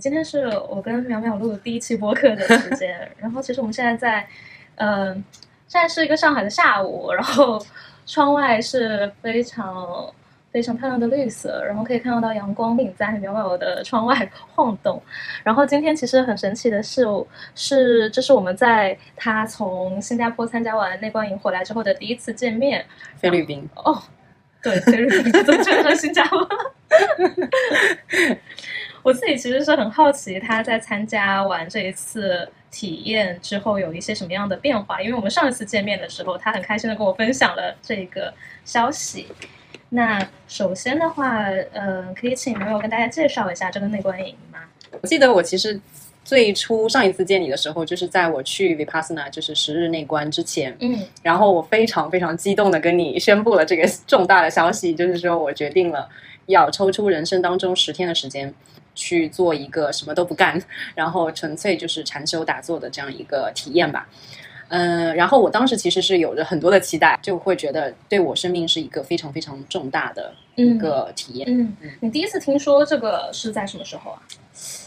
今天是我跟淼淼录的第一期播客的时间，然后其实我们现在在，嗯、现在是一个上海的下午，然后窗外是非常非常漂亮的绿色，然后可以看得到阳光并在淼淼的窗外晃动。然后今天其实很神奇的是，是这是我们在他从新加坡参加完内观营回来之后的第一次见面。菲律宾，哦，对，菲律宾怎么觉得新加坡？我自己其实是很好奇，他在参加完这一次体验之后有一些什么样的变化？因为我们上一次见面的时候，他很开心的跟我分享了这个消息。那首先的话，呃，可以请朋友跟大家介绍一下这个内观营吗？我记得我其实最初上一次见你的时候，就是在我去 Vipassana 就是十日内观之前，嗯然后我非常非常激动的跟你宣布了这个重大的消息，就是说我决定了要抽出人生当中十天的时间。去做一个什么都不干，然后纯粹就是禅修打坐的这样一个体验吧。嗯，然后我当时其实是有着很多的期待，就会觉得对我生命是一个非常非常重大的一个体验。嗯，你第一次听说这个是在什么时候啊？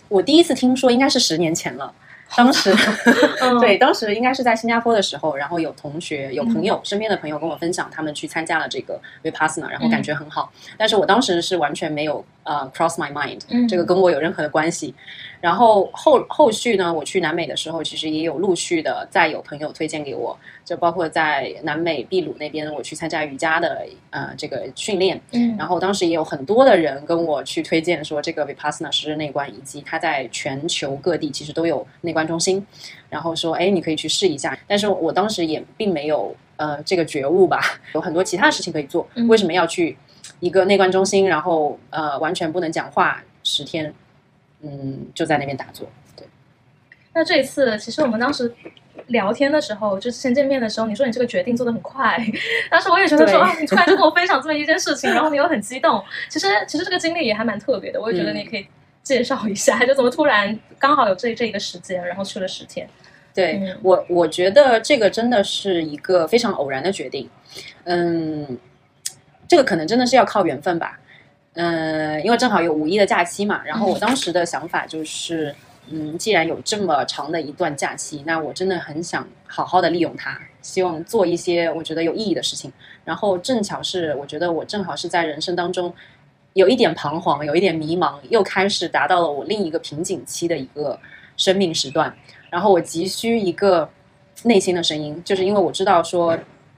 我第一次听说应该是十年前了，当时 嗯对，当时应该是在新加坡的时候，然后有同学、有朋友、身边的朋友跟我分享，他们去参加了这个 Vipassana，然后感觉很好。但是我当时是完全没有呃 cross my mind，、嗯这个跟我有任何的关系。然后后后续呢，我去南美的时候，其实也有陆续的再有朋友推荐给我，就包括在南美秘鲁那边，我去参加瑜伽的呃这个训练，嗯。然后当时也有很多的人跟我去推荐说，这个 Vipassana 十日内观，以及它在全球各地其实都有内观中心，然后说，哎，你可以去试一下。但是我当时也并没有呃这个觉悟吧，有很多其他事情可以做，嗯。为什么要去一个内观中心，然后呃完全不能讲话十天，嗯，就在那边打坐。对，那这一次，其实我们当时聊天的时候，就之前见面的时候，你说你这个决定做的很快，当时我也觉得说啊，你突然就跟我分享这么一件事情，然后你又很激动。其实其实这个经历也还蛮特别的，我也觉得嗯你可以介绍一下，就怎么突然刚好有这这一个时间，然后去了十天。对、嗯我，我觉得这个真的是一个非常偶然的决定。嗯，这个可能真的是要靠缘分吧。嗯，因为正好有五一的假期嘛，然后我当时的想法就是，嗯，既然有这么长的一段假期，那我真的很想好好的利用它，希望做一些我觉得有意义的事情。然后正巧是，我觉得我正好是在人生当中有一点彷徨，有一点迷茫，又开始达到了我另一个瓶颈期的一个生命时段。然后我急需一个内心的声音，就是因为我知道说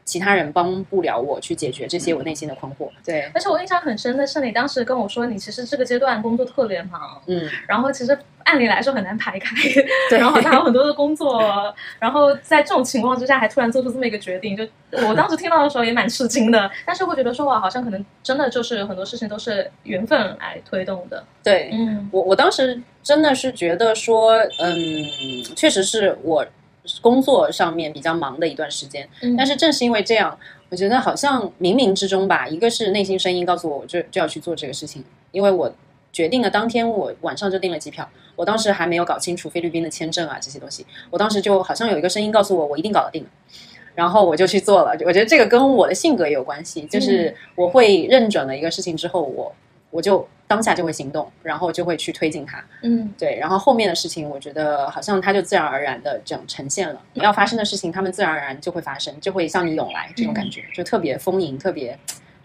其他人帮不了我去解决这些我内心的困惑。对，而且我印象很深的是，你当时跟我说，你其实这个阶段工作特别忙，嗯，然后其实按理来说很难排开，对。然后还有很多的工作，然后在这种情况之下还突然做出这么一个决定，就 我当时听到的时候也蛮吃惊的，但是会觉得说哇，好像可能真的就是很多事情都是缘分来推动的，对，嗯。我我当时真的是觉得说，嗯，确实是我工作上面比较忙的一段时间，嗯。但是正是因为这样，我觉得好像冥冥之中吧，一个是内心声音告诉我，我就就要去做这个事情，因为我决定了当天我晚上就订了机票，我当时还没有搞清楚菲律宾的签证啊这些东西，我当时就好像有一个声音告诉我，我一定搞得定。然后我就去做了，我觉得这个跟我的性格也有关系，就是我会认准了一个事情之后，我我就当下就会行动，然后就会去推进它。嗯对，然后后面的事情，我觉得好像它就自然而然的这样呈现了。要发生的事情，他们自然而然就会发生，就会向你涌来，这种感觉、就特别丰盈、特别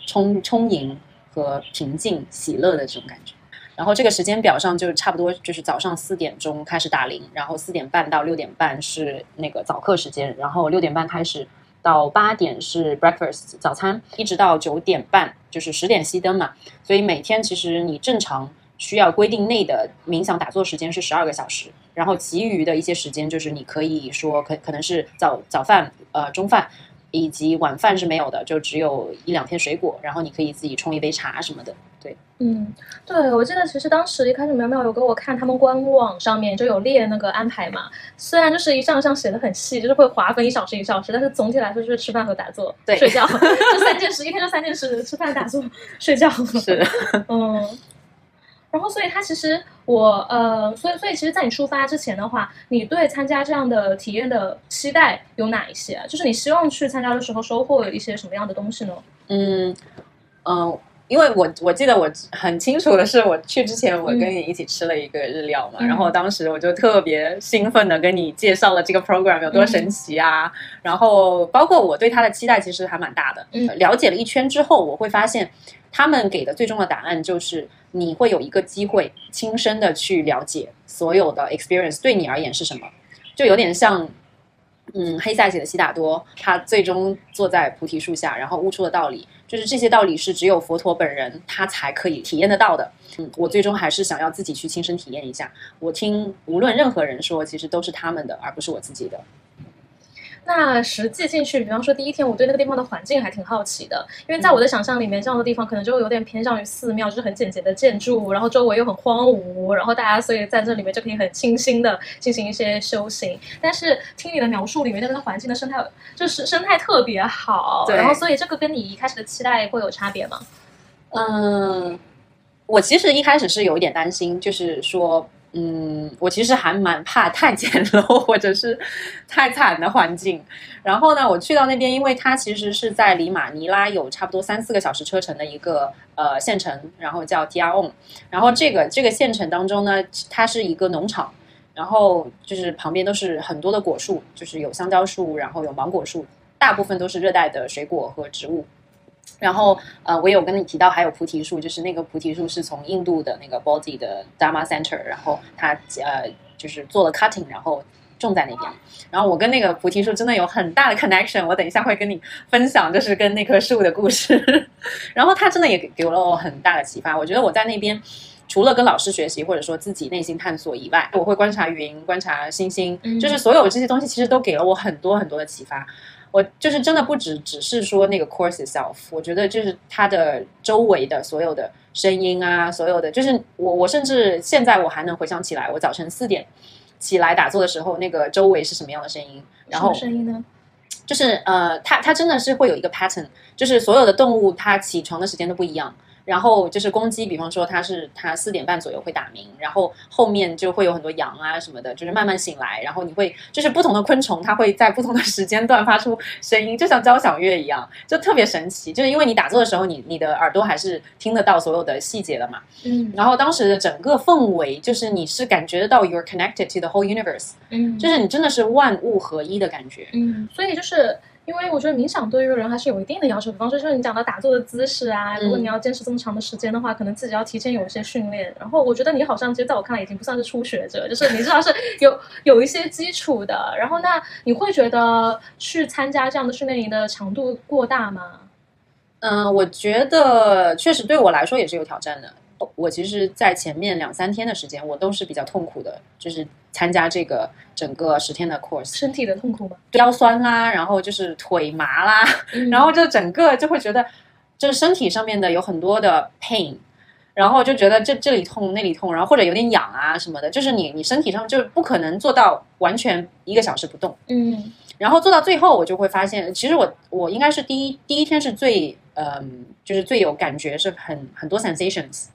充充盈和平静、喜乐的这种感觉。然后这个时间表上就差不多就是早上四点钟开始打铃，然后四点半到六点半是那个早课时间，然后六点半开始到八点是 breakfast 早餐，一直到九点半就是十点熄灯嘛。所以每天其实你正常需要规定内的冥想打坐时间是十二个小时，然后其余的一些时间就是你可以说可可能是早早饭、呃中饭以及晚饭是没有的，就只有一两片水果，然后你可以自己冲一杯茶什么的。对，嗯，对，我记得其实当时一开始苗苗有给我看他们官网上面就有列那个安排嘛，虽然就是一项项写的很细，就是会划分一小时一小时，但是总体来说就是吃饭和打坐，对睡觉，就三件事，一天就三件事，吃饭、打坐、睡觉。是，嗯，然后所以他其实我呃，所以所以其实，在你出发之前的话，你对参加这样的体验的期待有哪一些啊？就是你希望去参加的时候收获一些什么样的东西呢？嗯嗯、呃因为我我记得我很清楚的是，我去之前我跟你一起吃了一个日料嘛，嗯然后当时我就特别兴奋的跟你介绍了这个 program 有多神奇啊，然后包括我对它的期待其实还蛮大的。嗯了解了一圈之后，我会发现他们给的最终的答案就是你会有一个机会亲身的去了解所有的 experience 对你而言是什么，就有点像。嗯，黑塞写的悉达多，他最终坐在菩提树下，然后悟出了道理，就是这些道理是只有佛陀本人他才可以体验得到的。嗯，我最终还是想要自己去亲身体验一下。我听无论任何人说，其实都是他们的，而不是我自己的。那实际进去，比方说第一天，我对那个地方的环境还挺好奇的，因为在我的想象里面，这样的地方可能就有点偏向于寺庙，就是很简洁的建筑，然后周围又很荒芜，然后大家所以在这里面就可以很清新的进行一些修行。但是听你的描述里面，那个环境的生态就是生态特别好，然后所以这个跟你一开始的期待会有差别吗？嗯，我其实一开始是有一点担心，就是说，嗯，我其实还蛮怕太简陋或者是太惨的环境。然后呢，我去到那边，因为它其实是在离马尼拉有差不多三四个小时车程的一个呃县城，然后叫 t i a o n 然后这个这个县城当中呢，它是一个农场。然后就是旁边都是很多的果树，就是有香蕉树，然后有芒果树，大部分都是热带的水果和植物。然后呃，我有跟你提到还有菩提树，就是那个菩提树是从印度的那个 Bodhi 的 Dharma Center，然后他呃就是做了 cutting，然后种在那边。然后我跟那个菩提树真的有很大的 connection，我等一下会跟你分享，就是跟那棵树的故事。然后它真的也给给了我很大的启发。我觉得我在那边除了跟老师学习，或者说自己内心探索以外，我会观察云、观察星星，嗯就是所有这些东西其实都给了我很多很多的启发。我就是真的不只只是说那个 course itself，我觉得就是它的周围的所有的声音啊，所有的就是我我甚至现在我还能回想起来，我早晨四点起来打坐的时候，那个周围是什么样的声音，然后声音呢？就是呃，它它真的是会有一个 pattern，就是所有的动物它起床的时间都不一样。然后就是公鸡，比方说它是它四点半左右会打鸣，然后后面就会有很多羊啊什么的，就是慢慢醒来，然后你会就是不同的昆虫，它会在不同的时间段发出声音，就像交响乐一样，就特别神奇。就是因为你打坐的时候，你你的耳朵还是听得到所有的细节的嘛。嗯然后当时的整个氛围，就是你是感觉得到 you're connected to the whole universe，嗯，就是你真的是万物合一的感觉。嗯，所以就是因为我觉得冥想对于人还是有一定的要求，比方说就是你讲到打坐的姿势啊，如果嗯你要坚持这么长的时间的话，可能自己要提前有一些训练。然后我觉得你好像其实在我看来已经不算是初学者，就是你至少是 有有一些基础的。然后那你会觉得去参加这样的训练营的强度过大吗？嗯，我觉得确实对我来说也是有挑战的。我其实，在前面两三天的时间，我都是比较痛苦的，就是参加这个整个十天的 course，身体的痛苦吗？腰酸啦，然后就是腿麻啦，嗯然后就整个就会觉得，就是身体上面的有很多的 pain，然后就觉得这这里痛那里痛，然后或者有点痒啊什么的，就是你你身体上就不可能做到完全一个小时不动。嗯然后做到最后，我就会发现，其实我我应该是第一第一天是最嗯，就是最有感觉，是很很多 sensations。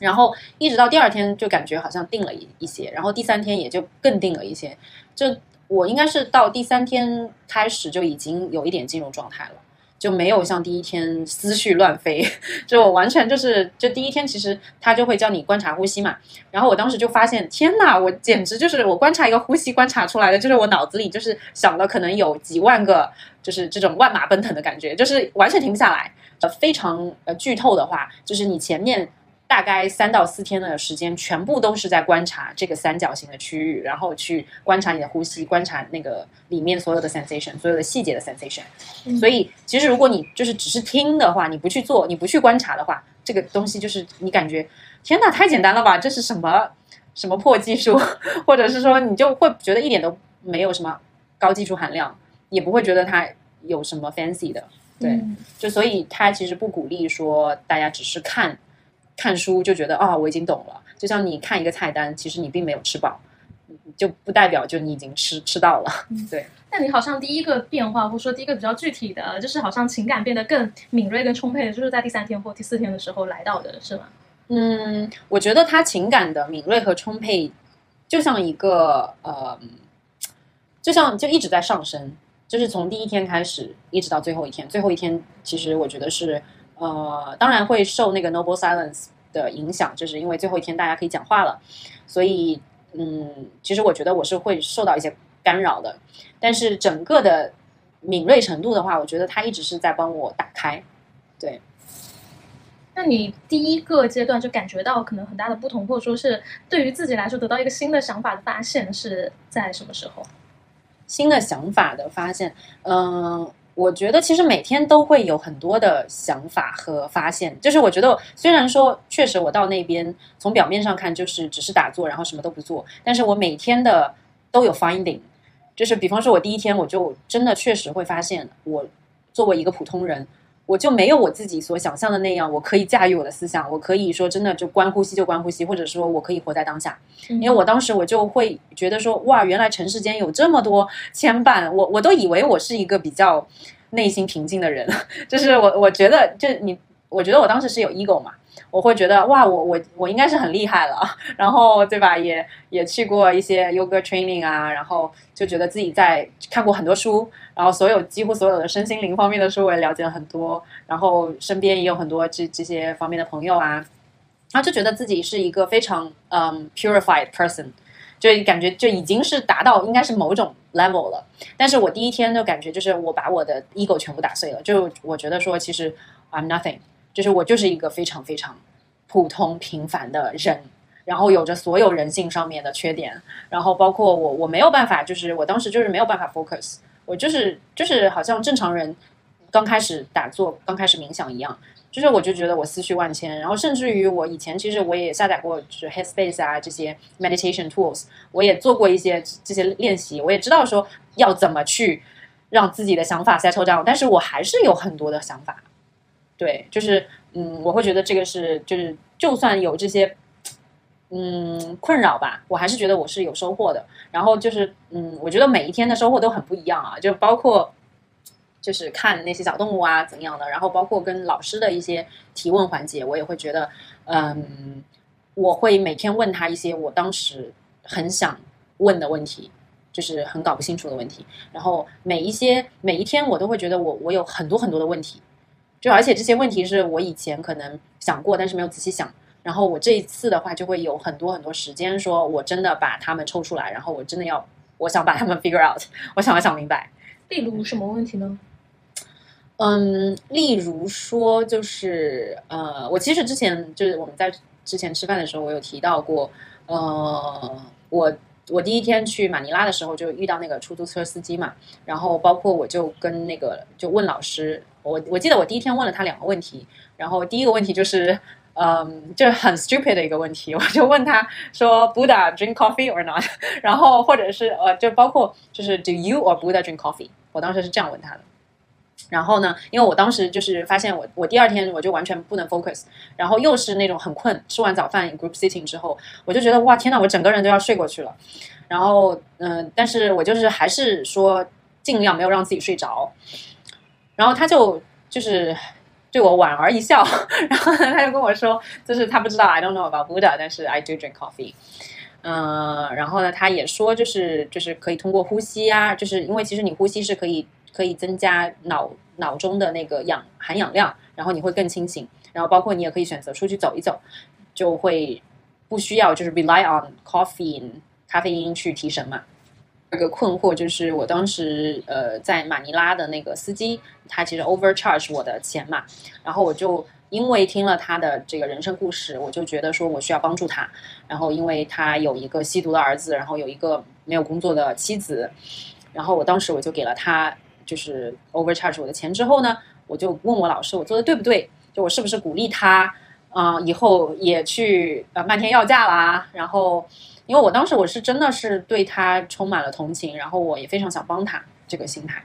然后一直到第二天就感觉好像定了一一些，然后第三天也就更定了一些。就我应该是到第三天开始就已经有一点进入状态了，就没有像第一天思绪乱飞，就我完全就是就第一天其实他就会教你观察呼吸嘛，然后我当时就发现，天呐，我简直就是我观察一个呼吸观察出来的，就是我脑子里就是想了可能有几万个，就是这种万马奔腾的感觉，就是完全停不下来。呃，非常呃剧透的话，就是你前面大概三到四天的时间，全部都是在观察这个三角形的区域，然后去观察你的呼吸，观察那个里面所有的 sensation，所有的细节的 sensation。嗯所以其实如果你就是只是听的话，你不去做，你不去观察的话，这个东西就是你感觉天哪，太简单了吧？这是什么什么破技术？或者是说你就会觉得一点都没有什么高技术含量，也不会觉得它有什么 fancy 的。对，嗯就所以他其实不鼓励说大家只是看看书就觉得啊、我已经懂了。就像你看一个菜单，其实你并没有吃饱，就不代表就你已经吃吃到了。对，那你好像第一个变化，或者说第一个比较具体的，就是好像情感变得更敏锐、更充沛的，就是在第三天或第四天的时候来到的，是吗？嗯，我觉得他情感的敏锐和充沛，就像一个呃，就像就一直在上升，就是从第一天开始一直到最后一天。最后一天其实我觉得是呃，当然会受那个 Noble Silence 的影响，就是因为最后一天大家可以讲话了，所以嗯，其实我觉得我是会受到一些干扰的，但是整个的敏锐程度的话，我觉得他一直是在帮我打开，对。那你第一个阶段就感觉到可能很大的不同，或者说是对于自己来说得到一个新的想法的发现是在什么时候？新的想法的发现，嗯，我觉得其实每天都会有很多的想法和发现。就是我觉得虽然说确实我到那边从表面上看就是只是打坐，然后什么都不做，但是我每天的都有 finding。就是比方说我第一天我就真的确实会发现，我作为一个普通人。我就没有我自己所想象的那样，我可以驾驭我的思想，我可以说真的就关呼吸就关呼吸，或者说我可以活在当下。因为我当时我就会觉得说，哇，原来尘世间有这么多牵绊，我我都以为我是一个比较内心平静的人，就是我我觉得就你，我觉得我当时是有 ego 嘛。我会觉得哇，我我我应该是很厉害了，然后对吧？也也去过一些 yoga training 啊，然后就觉得自己在看过很多书，然后所有几乎所有的身心灵方面的书我也了解了很多，然后身边也有很多这这些方面的朋友啊，然后就觉得自己是一个非常嗯 purified person，就感觉就已经是达到应该是某种 level 了。但是我第一天就感觉就是我把我的 ego 全部打碎了，就我觉得说其实 I'm nothing。就是我就是一个非常非常普通平凡的人，然后有着所有人性上面的缺点，然后包括我我没有办法，就是我当时就是没有办法 focus，我就是就是好像正常人刚开始打坐、刚开始冥想一样，就是我就觉得我思绪万千，然后甚至于我以前其实我也下载过就是 Headspace 啊这些 meditation tools，我也做过一些这些练习，我也知道说要怎么去让自己的想法 settle down，但是我还是有很多的想法。对，就是嗯，我会觉得这个是，就是就算有这些嗯困扰吧，我还是觉得我是有收获的。然后就是嗯，我觉得每一天的收获都很不一样啊，就包括就是看那些小动物啊怎样的，然后包括跟老师的一些提问环节，我也会觉得嗯，我会每天问他一些我当时很想问的问题，就是很搞不清楚的问题。然后每一些每一天，我都会觉得我我有很多很多的问题。就而且这些问题是我以前可能想过，但是没有仔细想。然后我这一次的话，就会有很多很多时间，说我真的把他们抽出来，然后我真的要，我想把他们 figure out，我想要想明白。例如什么问题呢？嗯，例如说就是呃，我其实之前就是我们在之前吃饭的时候，我有提到过，呃，我我第一天去马尼拉的时候就遇到那个出租车司机嘛，然后包括我就跟那个就问老师。我我记得我第一天问了他两个问题，然后第一个问题就是，嗯，就是很 stupid 的一个问题，我就问他说，Buddha drink coffee or not？然后或者是呃，就包括就是 Do you or Buddha drink coffee？我当时是这样问他的。然后呢，因为我当时就是发现我我第二天我就完全不能 focus，然后又是那种很困，吃完早饭 group sitting 之后，我就觉得哇天呐，我整个人都要睡过去了。然后嗯，但是我就是还是说尽量没有让自己睡着。然后他就就是对我莞尔一笑，然后呢，他就跟我说，就是他不知道 I don't know about Buddha，但是 I do drink coffee。嗯，然后呢，他也说，就是就是可以通过呼吸啊，就是因为其实你呼吸是可以可以增加脑脑中的那个氧含氧量，然后你会更清醒。然后包括你也可以选择出去走一走，就会不需要就是 rely on coffee 咖啡因去提神嘛。一个困惑就是，我当时呃在马尼拉的那个司机，他其实 overcharge 我的钱嘛，然后我就因为听了他的这个人生故事，我就觉得说我需要帮助他，然后因为他有一个吸毒的儿子，然后有一个没有工作的妻子，然后我当时我就给了他就是 overcharge 我的钱之后呢，我就问我老师我做的对不对，就我是不是鼓励他啊以后也去呃漫天要价啦，然后。因为我当时我是真的是对他充满了同情，然后我也非常想帮他这个心态。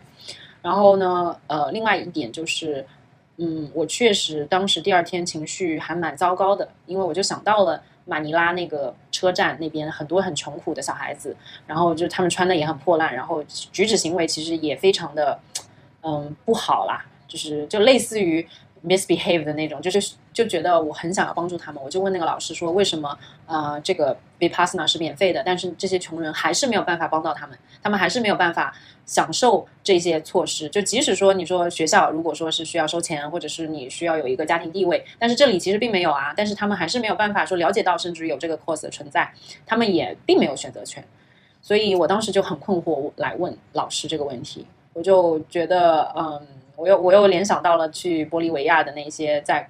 然后呢，呃，另外一点就是，嗯，我确实当时第二天情绪还蛮糟糕的，因为我就想到了马尼拉那个车站那边很多很穷苦的小孩子，然后就他们穿的也很破烂，然后举止行为其实也非常的，嗯，不好啦，就是就类似于 misbehave 的那种，就是就觉得我很想要帮助他们，我就问那个老师说，为什么呃这个 vipassana 是免费的，但是这些穷人还是没有办法帮到他们，他们还是没有办法享受这些措施。就即使说你说学校如果说是需要收钱，或者是你需要有一个家庭地位，但是这里其实并没有啊，但是他们还是没有办法说了解到，甚至有这个 course 的存在，他们也并没有选择权。所以我当时就很困惑，来问老师这个问题，我就觉得嗯。我又我又联想到了去玻利维亚的那些在，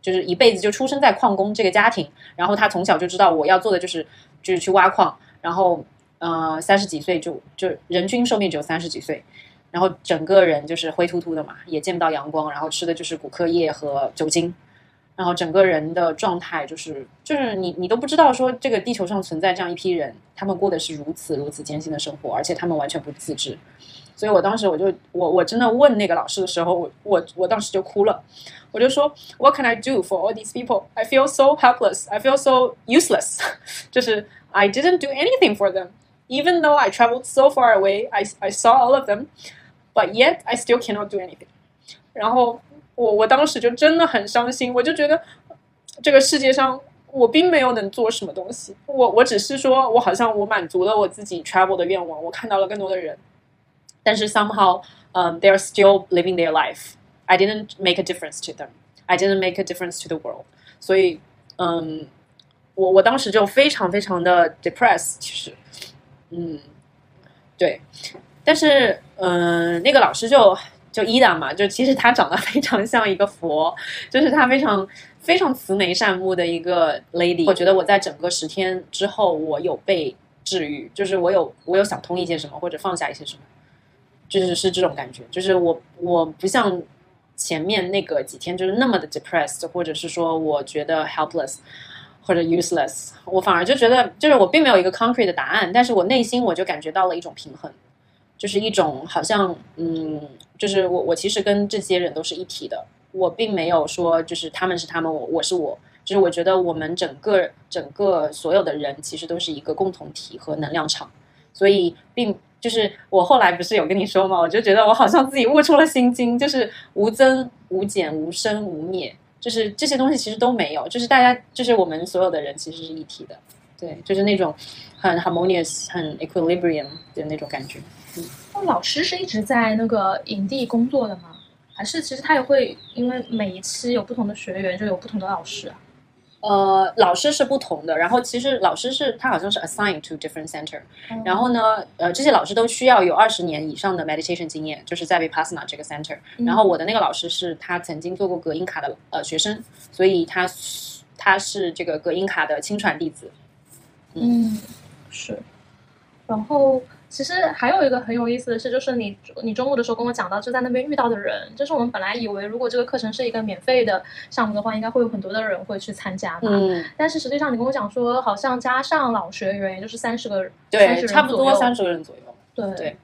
就是一辈子就出生在矿工这个家庭，然后他从小就知道我要做的就是就是去挖矿，然后呃三十几岁就就人均寿命只有三十几岁，然后整个人就是灰秃秃的嘛，也见不到阳光，然后吃的就是骨科液和酒精，然后整个人的状态就是就是你你都不知道说这个地球上存在这样一批人，他们过的是如此如此艰辛的生活，而且他们完全不自知。所以我当时我就我我真的问那个老师的时候，我我我当时就哭了，我就说 What can I do for all these people? I feel so helpless. I feel so useless. 就是 I didn't do anything for them, even though I traveled so far away. I I saw all of them, but yet I still cannot do anything. 然后我我当时就真的很伤心，我就觉得这个世界上我并没有能做什么东西，我我只是说我好像我满足了我自己 travel 的愿望，我看到了更多的人。 但是 somehow um,，they are still living their life. I didn't make a difference to them. I didn't make a difference to the world. 所以，嗯，我我当时就非常非常的 depressed。其实，嗯，对。但是，嗯，那个老师就就伊达嘛，就其实他长得非常像一个佛，就是他非常非常慈眉善目的一个 lady。我觉得我在整个十天之后，我有被治愈，就是我有我有想通一些什么，或者放下一些什么。就是是这种感觉，就是我我不像前面那个几天就是那么的 depressed，或者是说我觉得 helpless 或者 useless，我反而就觉得就是我并没有一个 concrete 的答案，但是我内心我就感觉到了一种平衡，就是一种好像嗯，就是我我其实跟这些人都是一体的，我并没有说就是他们是他们，我我是我，就是我觉得我们整个整个所有的人其实都是一个共同体和能量场，所以并。就是我后来不是有跟你说吗？我就觉得我好像自己悟出了心经，就是无增无减、无生无灭，就是这些东西其实都没有，就是大家，就是我们所有的人其实是一体的，对，就是那种很 harmonious、很 equilibrium 的那种感觉。嗯，那老师是一直在那个营地工作的吗？还是其实他也会因为每一期有不同的学员，就有不同的老师啊？呃，老师是不同的，然后其实老师是他好像是 assigned to different center，然后呢，呃，这些老师都需要有二十年以上的 meditation 经验，就是在 vipassana 这个 center。然后我的那个老师是他曾经做过隔音卡的呃学生，所以他他是这个隔音卡的亲传弟子。嗯，是，然后。其实还有一个很有意思的事，就是你你中午的时候跟我讲到，就在那边遇到的人，就是我们本来以为如果这个课程是一个免费的项目的话，应该会有很多的人会去参加吧。嗯。但是实际上你跟我讲说，好像加上老学员，也就是三十个，对，差不多三十个人左右。对对。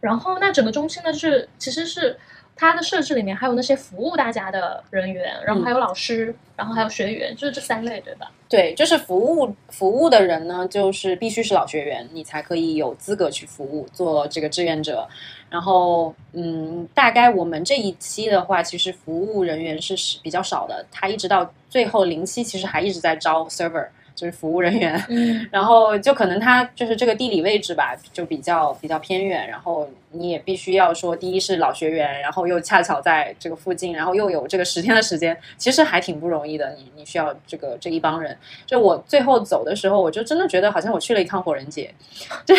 然后那整个中心呢，就是其实是。它的设置里面还有那些服务大家的人员，然后还有老师，然后还有学员，就是这三类，对吧？对，就是服务服务的人呢，就是必须是老学员，你才可以有资格去服务做这个志愿者。然后，嗯，大概我们这一期的话，其实服务人员是比较少的，他一直到最后零期，其实还一直在招 server。就是服务人员，然后就可能他就是这个地理位置吧，就比较比较偏远，然后你也必须要说，第一是老学员，然后又恰巧在这个附近，然后又有这个十天的时间，其实还挺不容易的。你你需要这个这一帮人，就我最后走的时候，我就真的觉得好像我去了一趟火人节，就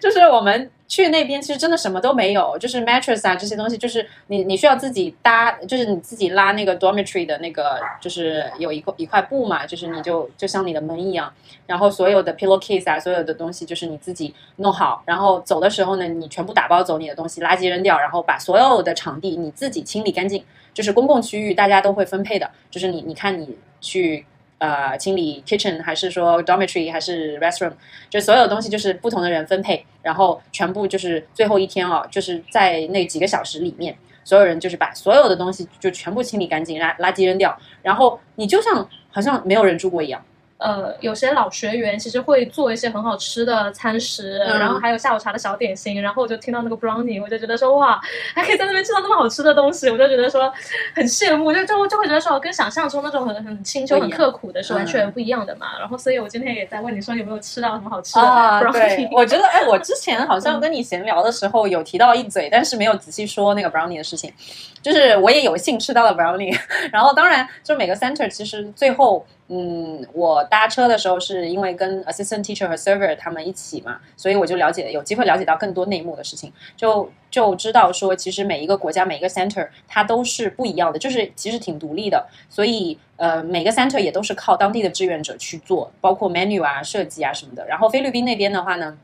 就是我们。去那边其实真的什么都没有，就是 mattress 啊这些东西，就是你你需要自己搭，就是你自己拉那个 dormitory 的那个，就是有一块一块布嘛，就是你就就像你的门一样，然后所有的 pillow case 啊，所有的东西就是你自己弄好，然后走的时候呢，你全部打包走你的东西，垃圾扔掉，然后把所有的场地你自己清理干净，就是公共区域大家都会分配的，就是你你看你去。呃，清理 kitchen 还是说 dormitory 还是 restroom，就所有东西就是不同的人分配，然后全部就是最后一天哦，就是在那几个小时里面，所有人就是把所有的东西就全部清理干净，垃垃圾扔掉，然后你就像好像没有人住过一样，呃，有些老学员其实会做一些很好吃的餐食，嗯。然后还有下午茶的小点心，然后我就听到那个 brownie，我就觉得说哇，还可以在那边吃到那么好吃的东西，我就觉得说很羡慕，就就就会觉得说跟想象中那种很很清秋、不一样。很刻苦的是完全嗯。不一样的嘛。然后，所以我今天也在问你说有没有吃到什么好吃的 brownie，，我觉得，哎，我之前好像跟你闲聊的时候有提到一嘴，但是没有仔细说那个 brownie 的事情。就是我也有幸吃到了 brownie，然后当然，就每个 center 其实最后，嗯，我搭车的时候是因为跟 assistant teacher 和 server 他们一起嘛，所以我就了解有机会了解到更多内幕的事情，就就知道说，其实每一个国家每一个 center 它都是不一样的，就是其实挺独立的，所以呃每个 center 也都是靠当地的志愿者去做，包括 menu 啊、设计啊什么的。然后菲律宾那边的话呢。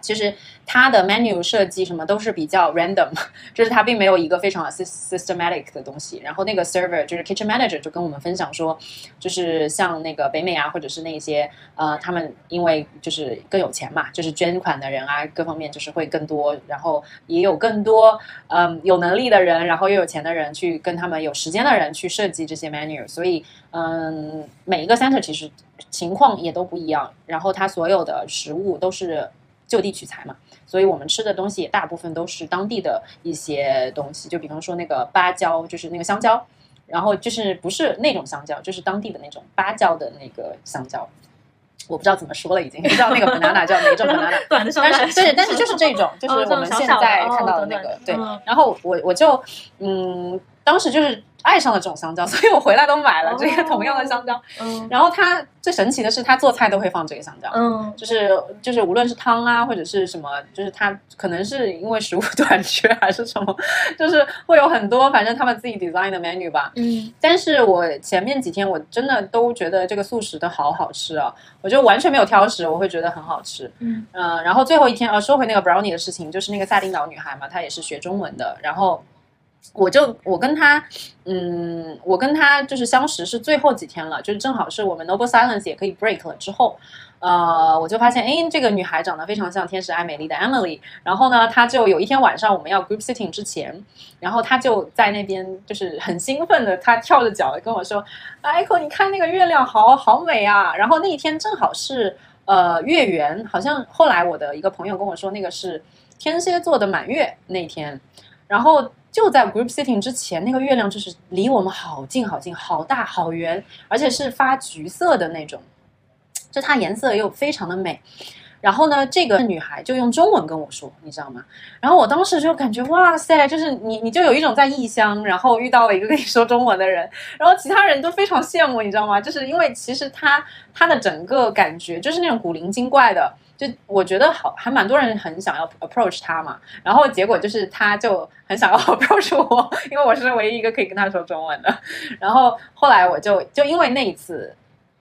其实它的 menu 设计什么都是比较 random，就是它并没有一个非常 systematic 的东西。然后那个 server 就是 kitchen manager 就跟我们分享说，就是像那个北美啊，或者是那些呃，他们因为就是更有钱嘛，就是捐款的人啊，各方面就是会更多，然后也有更多嗯有能力的人，然后又有钱的人去跟他们有时间的人去设计这些 menu，所以嗯，每一个 center 其实情况也都不一样，然后它所有的食物都是就地取材嘛。所以我们吃的东西也大部分都是当地的一些东西，就比方说那个芭蕉，就是那个香蕉，然后就是不是那种香蕉，就是当地的那种芭蕉的那个香蕉。我不知道怎么说了，已经不知道那个 banana 叫哪种 banana，短的，但是对，但是就是这种，就是我们现在看到的那个对嗯。然后我我就嗯，当时就是爱上了这种香蕉，所以我回来都买了这个同样的香蕉。嗯然后它最神奇的是，它做菜都会放这个香蕉。嗯就是就是无论是汤啊，或者是什么，就是它可能是因为食物短缺还是什么，就是会有很多反正他们自己 design 的 menu 吧。嗯但是我前面几天我真的都觉得这个素食的好好吃啊，我就完全没有挑食，我会觉得很好吃。嗯嗯、然后最后一天，啊，说回那个 brownie 的事情，就是那个萨丁岛女孩嘛，她也是学中文的，然后我就我跟他，嗯，我跟他就是相识是最后几天了，就是正好是我们 Noble Silence 也可以 break 了之后。呃，我就发现，哎，这个女孩长得非常像《天使爱美丽》的 Emily。然后呢，她就有一天晚上我们要 group sitting 之前，然后她就在那边就是很兴奋的，她跳着脚跟我说：“，Echo，你看那个月亮好好美啊！”然后那一天正好是呃月圆，好像后来我的一个朋友跟我说，那个是天蝎座的满月那天，然后就在 group sitting 之前，那个月亮就是离我们好近好近，好大好圆，而且是发橘色的那种，就它颜色又非常的美。然后呢，这个女孩就用中文跟我说，你知道吗？然后我当时就感觉哇塞，就是你你就有一种在异乡，然后遇到了一个跟你说中文的人，然后其他人都非常羡慕，你知道吗？就是因为其实他他的整个感觉就是那种古灵精怪的，就我觉得好还蛮多人很想要 approach 他嘛，然后结果就是他就很想要 approach 我，因为我是唯一一个可以跟他说中文的。然后后来我就就因为那一次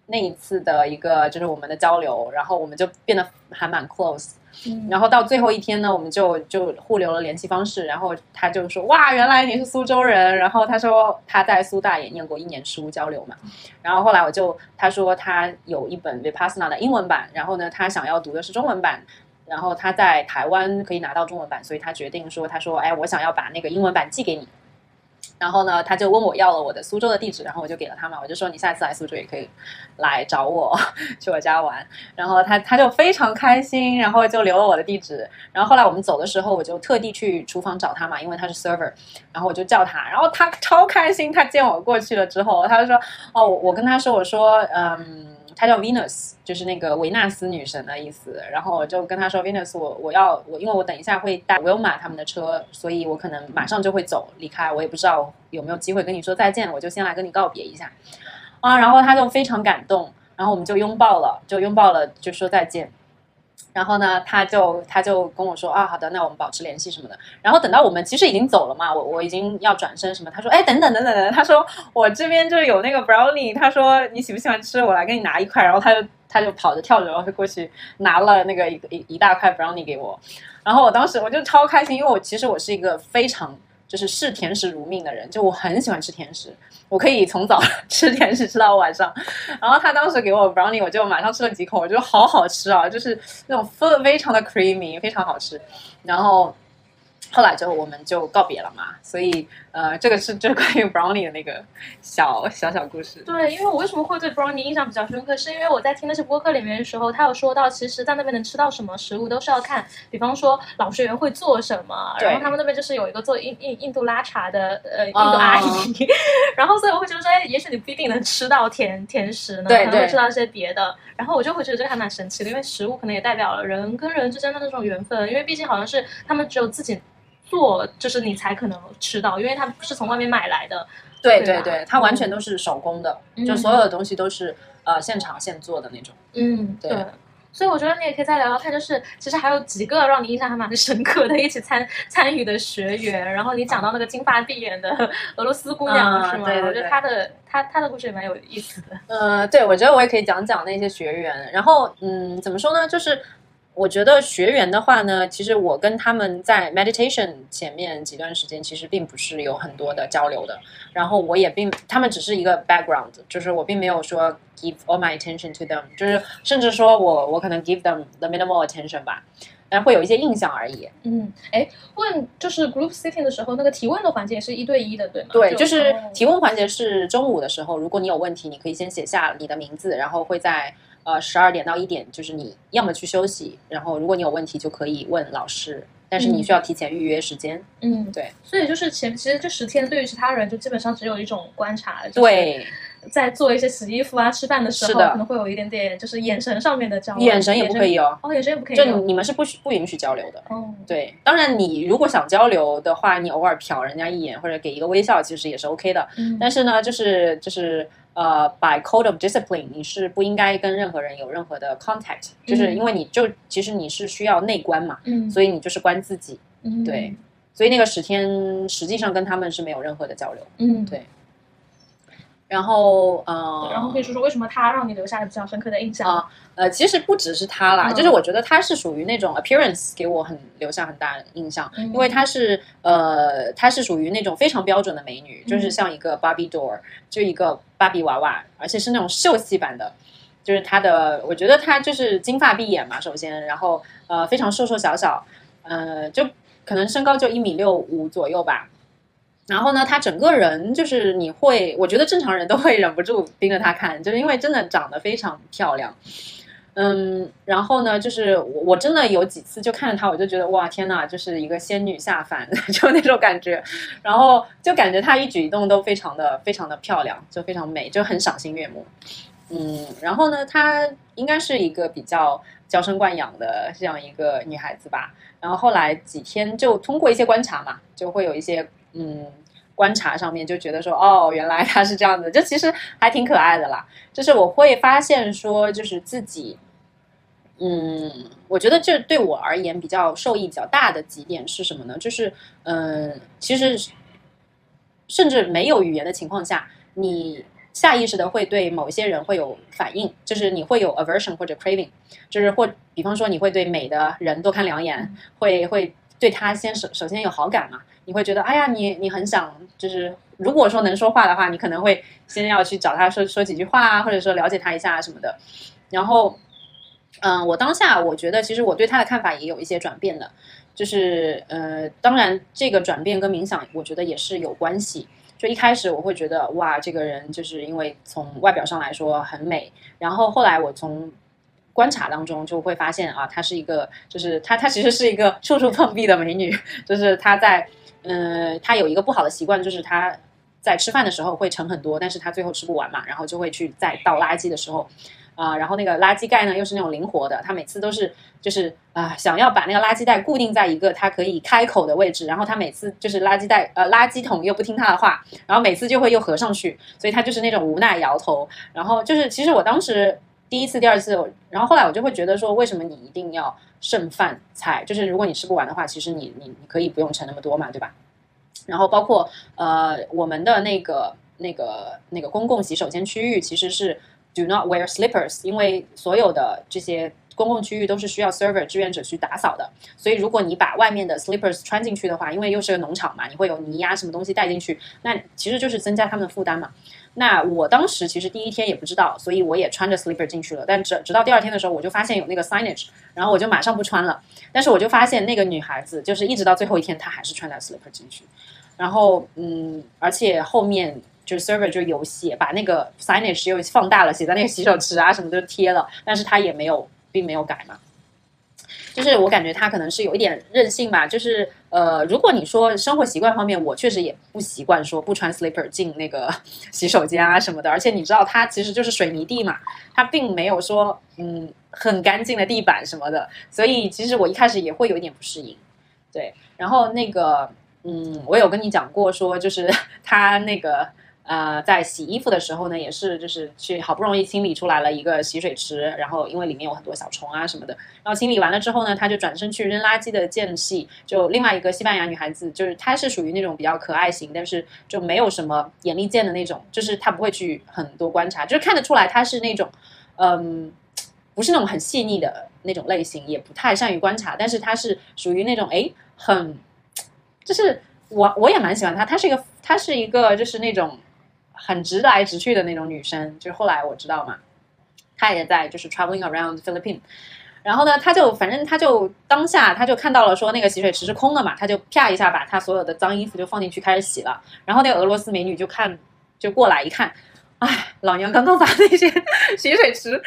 那一次的一个就是我们的交流，然后我们就变得还蛮 close。嗯，然后到最后一天呢，我们就就互留了联系方式。然后他就说：“哇，原来你是苏州人。”然后他说他在苏大也念过一年书交流嘛。然后后来我就他说他有一本 Vipassana 的英文版，然后呢他想要读的是中文版。然后他在台湾可以拿到中文版，所以他决定说：“他说，哎，我想要把那个英文版寄给你。”然后呢，他就问我要了我的苏州的地址，然后我就给了他嘛，我就说你下次来苏州也可以来找我，去我家玩。然后他他就非常开心，然后就留了我的地址。然后后来我们走的时候，我就特地去厨房找他嘛，因为他是 server，然后我就叫他，然后他超开心，他见我过去了之后，他就说哦，我我跟他说，我说嗯。她叫 Venus，就是那个维纳斯女神的意思。然后我就跟她说，Venus，我我要我，因为我等一下会搭 Wilma 他们的车，所以我可能马上就会走离开，我也不知道有没有机会跟你说再见，我就先来跟你告别一下。啊，然后她就非常感动，然后我们就拥抱了，就拥抱了，就说再见。然后呢，他就他就跟我说啊，好的，那我们保持联系什么的。然后等到我们其实已经走了嘛，我我已经要转身什么，他说，哎，等等等等等，他说我这边就有那个 brownie，他说你喜不喜欢吃？我来给你拿一块。然后他就他就跑着跳着，然后就过去拿了那个一一一大块 brownie 给我。然后我当时我就超开心，因为我其实我是一个非常就是视甜食如命的人，就我很喜欢吃甜食，我可以从早 吃甜食吃到晚上。然后他当时给我 brownie，我就马上吃了几口，我觉得好好吃啊，就是那种非非常的 creamy，非常好吃。然后后来之后我们就告别了嘛，所以呃，这个是就是关于 Brownie 的那个小小小故事。对，因为我为什么会对 Brownie 印象比较深刻，是因为我在听那些播客里面的时候，他有说到，其实，在那边能吃到什么食物都是要看，比方说老学员会做什么，然后他们那边就是有一个做印印印度拉茶的呃印度阿姨，然后所以我会觉得说，哎，也许你不一定能吃到甜甜食呢，可能会吃到一些别的，然后我就会觉得这个还蛮神奇的，因为食物可能也代表了人跟人之间的那种缘分，因为毕竟好像是他们只有自己。做就是你才可能吃到，因为它不是从外面买来的。对对对，它完全都是手工的，就所有的东西都是呃现场现做的那种。嗯，对。所以我觉得你也可以再聊聊看，就是其实还有几个让你印象还蛮深刻的，一起参参与的学员。然后你讲到那个金发碧眼的 俄罗斯姑娘是吗？对对对。我觉得她的她她的故事也蛮有意思的。呃，对，我觉得我也可以讲讲那些学员。然后嗯，怎么说呢？就是。我觉得学员的话呢，其实我跟他们在 meditation 前面几段时间，其实并不是有很多的交流的。然后我也并他们只是一个 background，就是我并没有说 give all my attention to them，就是甚至说我我可能 give them the minimal attention 吧，但会有一些印象而已。嗯，哎，问就是 group sitting 的时候，那个提问的环节是一对一的，对吗？对，就是提问环节是中午的时候，如果你有问题，你可以先写下你的名字，然后会在。呃，十二点到一点，就是你要么去休息，然后如果你有问题就可以问老师，但是你需要提前预约时间。嗯，对。所以就是前其实这十天对于其他人就基本上只有一种观察，对，在做一些洗衣服啊、吃饭的时候，可能会有一点点就是眼神上面的交流。眼神也不可以哦，哦，眼神也不可以。就你们是不不允许交流的。哦，对。当然，你如果想交流的话，你偶尔瞟人家一眼或者给一个微笑，其实也是 OK 的。嗯。但是呢，就是就是。呃，by code of discipline，你是不应该跟任何人有任何的 contact，就是因为你就其实你是需要内观嘛，嗯，所以你就是关自己，嗯，对，所以那个十天实际上跟他们是没有任何的交流，嗯，对。然后，呃，然后可以说说为什么他让你留下了比较深刻的印象啊？呃，其实不只是他啦，就是我觉得他是属于那种 appearance 给我很留下很大的印象，因为他是呃，他是属于那种非常标准的美女，就是像一个 Barbie doll，就一个芭比娃娃，而且是那种秀气版的，就是她的，我觉得她就是金发碧眼嘛，首先，然后呃，非常瘦瘦小小，呃，就可能身高就一米六五左右吧。然后呢，他整个人就是你会，我觉得正常人都会忍不住盯着他看，就是因为真的长得非常漂亮。嗯，然后呢，就是我我真的有几次就看着他，我就觉得哇天呐，就是一个仙女下凡，就那种感觉。然后就感觉她一举一动都非常的非常的漂亮，就非常美，就很赏心悦目。嗯，然后呢，她应该是一个比较娇生惯养的这样一个女孩子吧。然后后来几天就通过一些观察嘛，就会有一些。嗯，观察上面就觉得说，哦，原来他是这样的，就其实还挺可爱的啦。就是我会发现说，就是自己，嗯，我觉得这对我而言比较受益比较大的几点是什么呢？就是，嗯，其实甚至没有语言的情况下，你下意识的会对某一些人会有反应，就是你会有 aversion 或者 craving，就是或比方说你会对美的人多看两眼，会会对他先首首先有好感嘛。你会觉得，哎呀，你你很想，就是如果说能说话的话，你可能会先要去找他说说几句话啊，或者说了解他一下什么的。然后，嗯，我当下我觉得，其实我对他的看法也有一些转变的，就是呃，当然这个转变跟冥想，我觉得也是有关系。就一开始我会觉得，哇，这个人就是因为从外表上来说很美，然后后来我从观察当中就会发现啊，她是一个，就是她她其实是一个 处处碰壁的美女，就是她在。嗯，他有一个不好的习惯，就是他在吃饭的时候会盛很多，但是他最后吃不完嘛，然后就会去在倒垃圾的时候，啊，然后那个垃圾盖呢又是那种灵活的，他每次都是就是啊想要把那个垃圾袋固定在一个他可以开口的位置，然后他每次就是垃圾袋呃垃圾桶又不听他的话，然后每次就会又合上去，所以他就是那种无奈摇头，然后就是其实我当时第一次、第二次，然后后来我就会觉得说，为什么你一定要？剩饭菜就是，如果你吃不完的话，其实你你你可以不用盛那么多嘛，对吧？然后包括呃，我们的那个那个那个公共洗手间区域其实是 do not wear slippers，因为所有的这些公共区域都是需要 server 志愿者去打扫的，所以如果你把外面的 slippers 穿进去的话，因为又是个农场嘛，你会有泥呀什么东西带进去，那其实就是增加他们的负担嘛。那我当时其实第一天也不知道，所以我也穿着 slipper 进去了。但直直到第二天的时候，我就发现有那个 signage，然后我就马上不穿了。但是我就发现那个女孩子就是一直到最后一天，她还是穿着 slipper 进去。然后嗯，而且后面就是 server 就有写，把那个 signage 又放大了，写在那个洗手池啊什么都贴了，但是她也没有，并没有改嘛。就是我感觉他可能是有一点任性吧，就是呃，如果你说生活习惯方面，我确实也不习惯说不穿 slipper 进那个 洗手间啊什么的，而且你知道它其实就是水泥地嘛，它并没有说嗯很干净的地板什么的，所以其实我一开始也会有一点不适应，对，然后那个嗯，我有跟你讲过说就是 他那个。呃，在洗衣服的时候呢，也是就是去好不容易清理出来了一个洗水池，然后因为里面有很多小虫啊什么的，然后清理完了之后呢，他就转身去扔垃圾的间隙，就另外一个西班牙女孩子，就是她是属于那种比较可爱型，但是就没有什么眼力见的那种，就是她不会去很多观察，就是看得出来她是那种，嗯，不是那种很细腻的那种类型，也不太善于观察，但是她是属于那种哎很，就是我我也蛮喜欢她，她是一个她是一个就是那种。很直来直去的那种女生，就是后来我知道嘛，她也在就是 traveling around Philippines，然后呢，她就反正她就当下她就看到了说那个洗水池是空的嘛，她就啪一下把她所有的脏衣服就放进去开始洗了，然后那个俄罗斯美女就看就过来一看。哎，老娘刚刚 把那些洗水池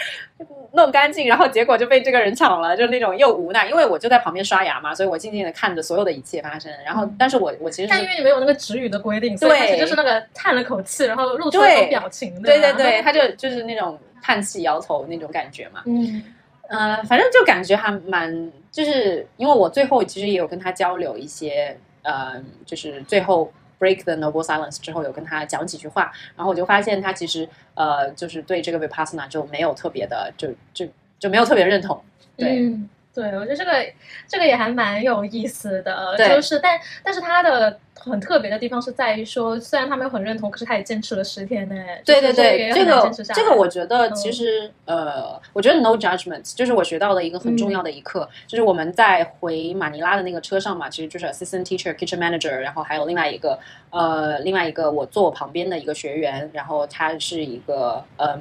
弄干净，然后结果就被这个人抢了，就那种又无奈，因为我就在旁边刷牙嘛，所以我静静的看着所有的一切发生。然后，但是我我其实但因为你没有那个止语的规定，所以就是那个叹了口气，然后露出一种表情。对对对，他就就是那种叹气摇头那种感觉嘛。嗯呃，反正就感觉还蛮，就是因为我最后其实也有跟他交流一些，呃，就是最后。Break the noble silence 之后，有跟他讲几句话，然后我就发现他其实呃，就是对这个 vipassana 就没有特别的，就就就没有特别认同，对。对，我觉得这个这个也还蛮有意思的，就是但但是他的很特别的地方是在于说，虽然他没有很认同，可是他也坚持了十天呢。对对对，这个这个我觉得其实呃，我觉得 no judgment 就是我学到的一个很重要的一课，就是我们在回马尼拉的那个车上嘛，其实就是 assistant teacher kitchen manager，然后还有另外一个呃另外一个我坐我旁边的一个学员，然后他是一个嗯，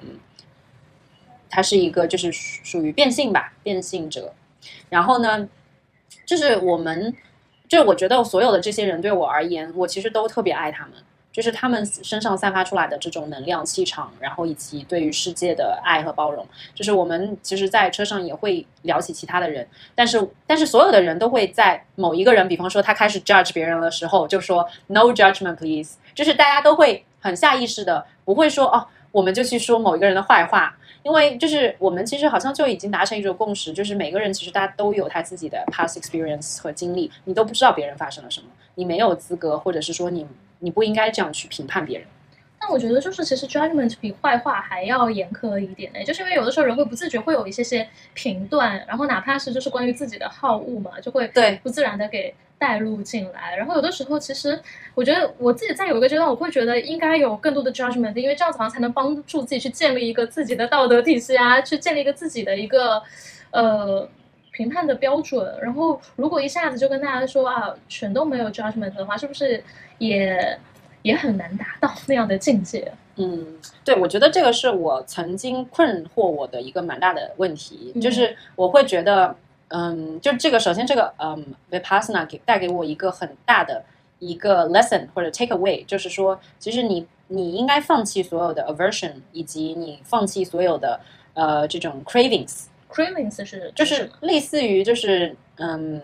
他是一个就是属于变性吧，变性者。然后呢，就是我们，就是我觉得所有的这些人对我而言，我其实都特别爱他们。就是他们身上散发出来的这种能量、气场，然后以及对于世界的爱和包容。就是我们其实，在车上也会聊起其他的人，但是但是所有的人都会在某一个人，比方说他开始 judge 别人的时候，就说 no judgment please。就是大家都会很下意识的，不会说哦，我们就去说某一个人的坏话。因为就是我们其实好像就已经达成一种共识，就是每个人其实大家都有他自己的 past experience 和经历，你都不知道别人发生了什么，你没有资格，或者是说你你不应该这样去评判别人。但我觉得就是其实 judgment 比坏话还要严苛一点呢，就是因为有的时候人会不自觉会有一些些评断，然后哪怕是就是关于自己的好恶嘛，就会对不自然的给。带入进来，然后有的时候，其实我觉得我自己在有一个阶段，我会觉得应该有更多的 judgment，因为这样子好像才能帮助自己去建立一个自己的道德体系啊，去建立一个自己的一个呃评判的标准。然后如果一下子就跟大家说啊，全都没有 judgment 的话，是不是也也很难达到 那样的境界？嗯，对，我觉得这个是我曾经困惑我的一个蛮大的问题，就是我会觉得。嗯，就这个，首先这个，嗯，vipassana 给带给我一个很大的一个 lesson 或者 take away，就是说，其实你你应该放弃所有的 aversion，以及你放弃所有的呃这种 cravings。cravings 是就是类似于就是嗯，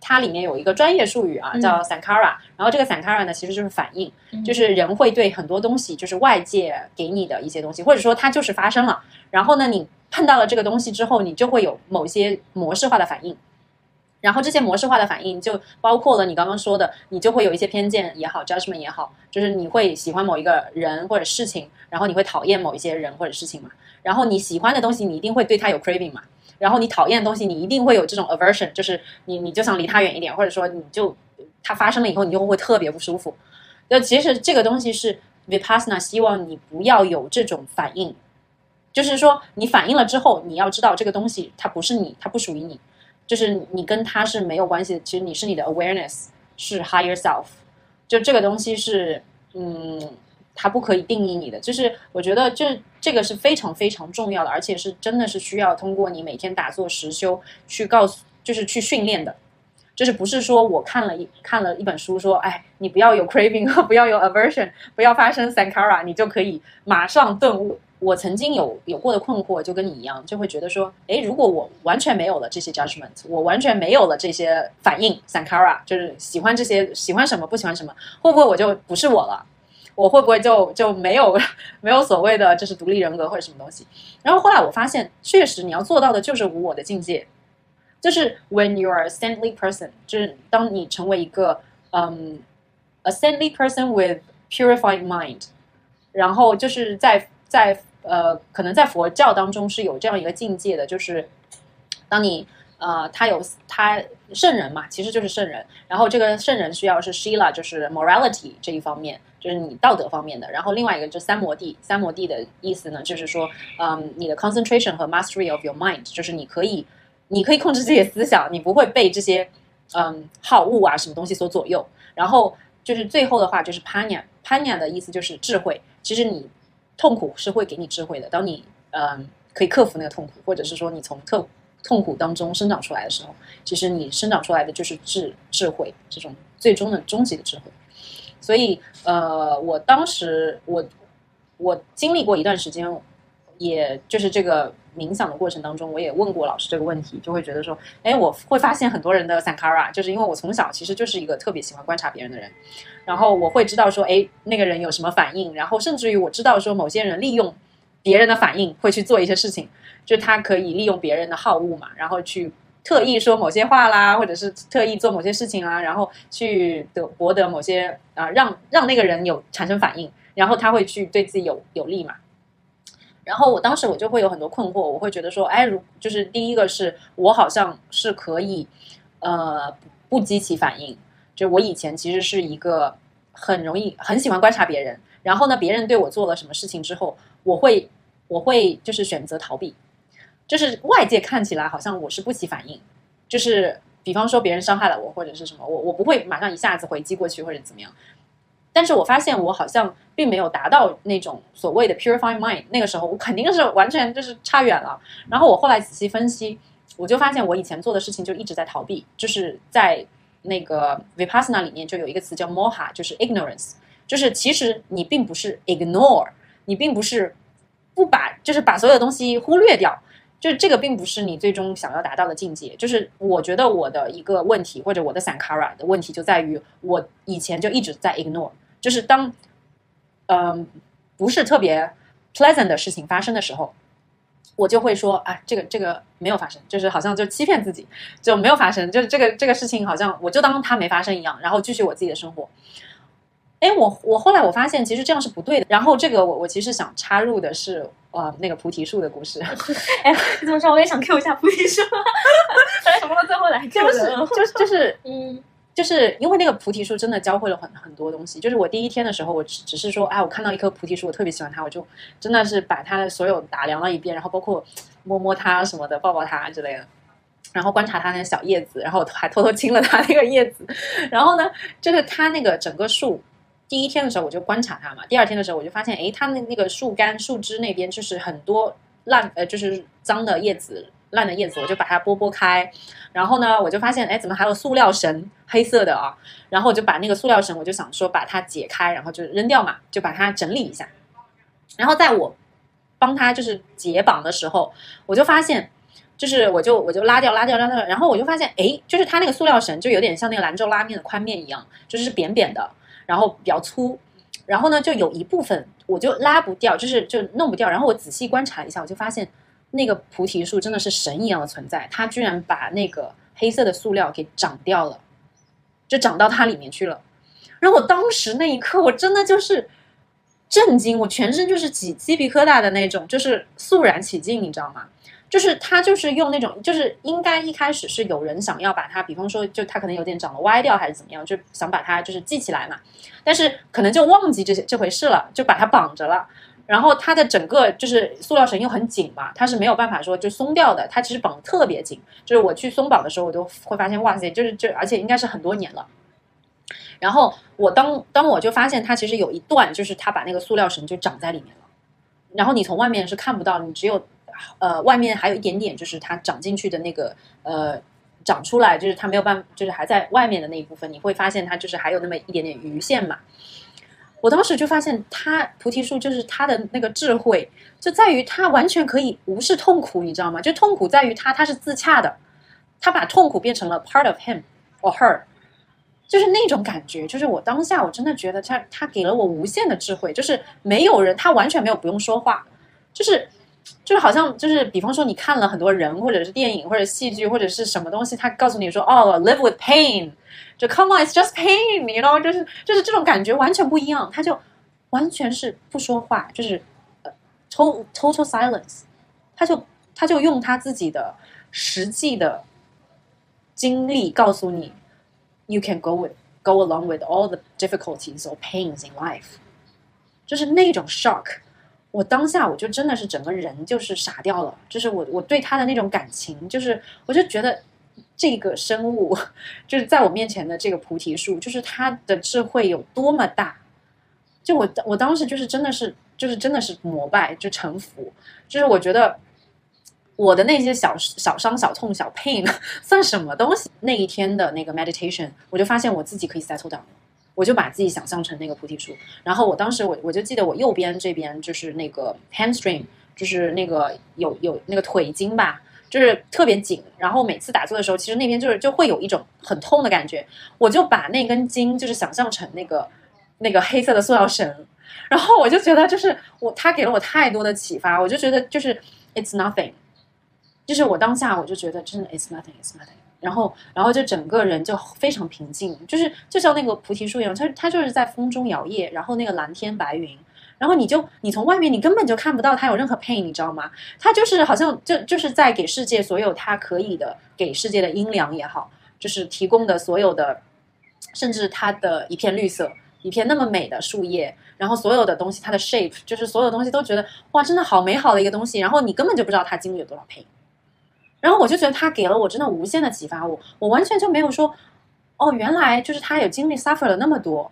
它里面有一个专业术语啊，叫 sankara，然后这个 sankara 呢其实就是反应，就是人会对很多东西，就是外界给你的一些东西，或者说它就是发生了，然后呢你。碰到了这个东西之后，你就会有某些模式化的反应，然后这些模式化的反应就包括了你刚刚说的，你就会有一些偏见也好，judgment 也好，就是你会喜欢某一个人或者事情，然后你会讨厌某一些人或者事情嘛。然后你喜欢的东西，你一定会对他有 craving 嘛。然后你讨厌的东西，你一定会有这种 aversion，就是你你就想离他远一点，或者说你就它发生了以后，你就会特别不舒服。那其实这个东西是 vipassana 希望你不要有这种反应。就是说你反应了之后，你要知道这个东西它不是你，它不属于你，就是你跟它是没有关系的。其实你是你的 awareness 是 higher self，就这个东西是嗯，它不可以定义你的。就是我觉得这这个是非常非常重要的，而且是真的是需要通过你每天打坐实修去告诉，就是去训练的。就是不是说我看了一看了一本书说，哎，你不要有 craving，不要有 aversion，不要发生 sankara，你就可以马上顿悟。我曾经有有过的困惑，就跟你一样，就会觉得说，哎，如果我完全没有了这些 judgment，我完全没有了这些反应，sankara，就是喜欢这些，喜欢什么不喜欢什么，会不会我就不是我了？我会不会就就没有 没有所谓的就是独立人格或者什么东西？然后后来我发现，确实你要做到的就是无我的境界。就是 when you are a saintly person，就是当你成为一个嗯 a saintly person with purified mind，然后就是在在呃可能在佛教当中是有这样一个境界的，就是当你呃他有他圣人嘛，其实就是圣人，然后这个圣人需要是 shila，就是 morality 这一方面，就是你道德方面的，然后另外一个就是三摩地，三摩地的意思呢，就是说嗯你的 concentration 和 mastery of your mind，就是你可以。你可以控制自己的思想，你不会被这些嗯好恶啊什么东西所左右。然后就是最后的话就是 panya，panya 的意思就是智慧。其实你痛苦是会给你智慧的。当你嗯可以克服那个痛苦，或者是说你从特痛苦当中生长出来的时候，其实你生长出来的就是智智慧这种最终的终极的智慧。所以呃，我当时我我经历过一段时间，也就是这个。冥想的过程当中，我也问过老师这个问题，就会觉得说，哎，我会发现很多人的 sankara，就是因为我从小其实就是一个特别喜欢观察别人的人，然后我会知道说，哎，那个人有什么反应，然后甚至于我知道说，某些人利用别人的反应会去做一些事情，就他可以利用别人的好恶嘛，然后去特意说某些话啦，或者是特意做某些事情啊，然后去得博得某些啊，让让那个人有产生反应，然后他会去对自己有有利嘛。然后我当时我就会有很多困惑，我会觉得说，哎，如就是第一个是我好像是可以，呃，不激起反应。就我以前其实是一个很容易很喜欢观察别人，然后呢，别人对我做了什么事情之后，我会我会就是选择逃避，就是外界看起来好像我是不起反应，就是比方说别人伤害了我或者是什么，我我不会马上一下子回击过去或者怎么样。但是我发现我好像并没有达到那种所谓的 purify mind，那个时候我肯定是完全就是差远了。然后我后来仔细分析，我就发现我以前做的事情就一直在逃避，就是在那个 vipassana 里面就有一个词叫 moha，就是 ignorance，就是其实你并不是 ignore，你并不是不把，就是把所有的东西忽略掉，就是这个并不是你最终想要达到的境界。就是我觉得我的一个问题或者我的 sankara 的问题就在于我以前就一直在 ignore。就是当，嗯，不是特别 pleasant 的事情发生的时候，我就会说啊，这个这个没有发生，就是好像就欺骗自己，就没有发生，就是这个这个事情好像我就当它没发生一样，然后继续我自己的生活。哎，我我后来我发现其实这样是不对的。然后这个我我其实想插入的是呃那个菩提树的故事。哎，你怎么说？我也想 Q 一下菩提树。本来什么到最后来就是就是就是嗯。就是因为那个菩提树真的教会了很很多东西。就是我第一天的时候，我只只是说，哎，我看到一棵菩提树，我特别喜欢它，我就真的是把它的所有打量了一遍，然后包括摸摸它什么的，抱抱它之类的，然后观察它那小叶子，然后还偷偷亲了它那个叶子。然后呢，就是它那个整个树，第一天的时候我就观察它嘛，第二天的时候我就发现，哎，它那那个树干、树枝那边就是很多烂呃，就是脏的叶子。烂的叶子，我就把它拨拨开，然后呢，我就发现，哎，怎么还有塑料绳，黑色的啊？然后我就把那个塑料绳，我就想说把它解开，然后就扔掉嘛，就把它整理一下。然后在我帮他就是解绑的时候，我就发现，就是我就我就拉掉拉掉拉掉，然后我就发现，哎，就是它那个塑料绳就有点像那个兰州拉面的宽面一样，就是扁扁的，然后比较粗，然后呢，就有一部分我就拉不掉，就是就弄不掉。然后我仔细观察一下，我就发现。那个菩提树真的是神一样的存在，它居然把那个黑色的塑料给长掉了，就长到它里面去了。然后我当时那一刻，我真的就是震惊，我全身就是起鸡皮疙瘩的那种，就是肃然起敬，你知道吗？就是他就是用那种，就是应该一开始是有人想要把它，比方说就它可能有点长得歪掉还是怎么样，就想把它就是系起来嘛，但是可能就忘记这些这回事了，就把它绑着了。然后它的整个就是塑料绳又很紧嘛，它是没有办法说就松掉的，它其实绑得特别紧。就是我去松绑的时候，我都会发现，哇塞，就是就而且应该是很多年了。然后我当当我就发现它其实有一段，就是它把那个塑料绳就长在里面了。然后你从外面是看不到，你只有呃外面还有一点点，就是它长进去的那个呃长出来，就是它没有办法，就是还在外面的那一部分，你会发现它就是还有那么一点点余线嘛。我当时就发现，它菩提树就是它的那个智慧，就在于它完全可以无视痛苦，你知道吗？就痛苦在于它，它是自洽的，它把痛苦变成了 part of him or her，就是那种感觉。就是我当下我真的觉得他他给了我无限的智慧，就是没有人，他完全没有不用说话，就是就是好像就是比方说你看了很多人或者是电影或者戏剧或者是什么东西，他告诉你说哦，live with pain。就 come on, it's just pain，you know，就是就是这种感觉完全不一样，他就完全是不说话，就是呃 total total silence，他就他就用他自己的实际的经历告诉你，you can go with go along with all the difficulties or pains in life，就是那种 shock，我当下我就真的是整个人就是傻掉了，就是我我对他的那种感情，就是我就觉得。这个生物就是在我面前的这个菩提树，就是它的智慧有多么大，就我我当时就是真的是就是真的是膜拜就臣服，就是我觉得我的那些小小伤小痛小 pain 算什么东西？那一天的那个 meditation，我就发现我自己可以 settle down，我就把自己想象成那个菩提树，然后我当时我我就记得我右边这边就是那个 hamstring，就是那个有有那个腿筋吧。就是特别紧，然后每次打坐的时候，其实那边就是就会有一种很痛的感觉。我就把那根筋就是想象成那个那个黑色的塑料绳，然后我就觉得就是我他给了我太多的启发，我就觉得就是 it's nothing，就是我当下我就觉得真的 it's nothing it's nothing，然后然后就整个人就非常平静，就是就像那个菩提树一样，它它就是在风中摇曳，然后那个蓝天白云。然后你就你从外面你根本就看不到它有任何 pain，你知道吗？它就是好像就就是在给世界所有它可以的给世界的阴凉也好，就是提供的所有的，甚至它的一片绿色，一片那么美的树叶，然后所有的东西它的 shape，就是所有东西都觉得哇，真的好美好的一个东西。然后你根本就不知道它经历了多少 pain。然后我就觉得他给了我真的无限的启发，我我完全就没有说哦，原来就是他有经历 suffer 了那么多。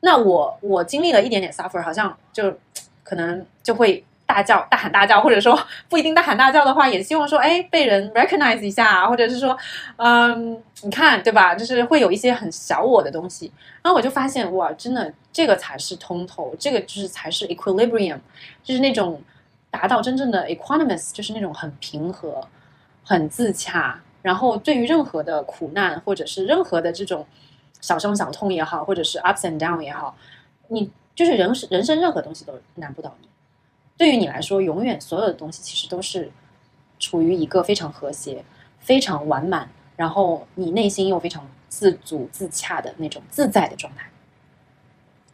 那我我经历了一点点 suffer，好像就可能就会大叫、大喊大叫，或者说不一定大喊大叫的话，也希望说，哎，被人 recognize 一下，或者是说，嗯，你看，对吧？就是会有一些很小我的东西。然后我就发现，哇，真的，这个才是通透，这个就是才是 equilibrium，就是那种达到真正的 equanimous，就是那种很平和、很自洽。然后对于任何的苦难，或者是任何的这种。小伤小痛也好，或者是 ups and down 也好，你就是人人生任何东西都难不倒你。对于你来说，永远所有的东西其实都是处于一个非常和谐、非常完满，然后你内心又非常自足自洽的那种自在的状态。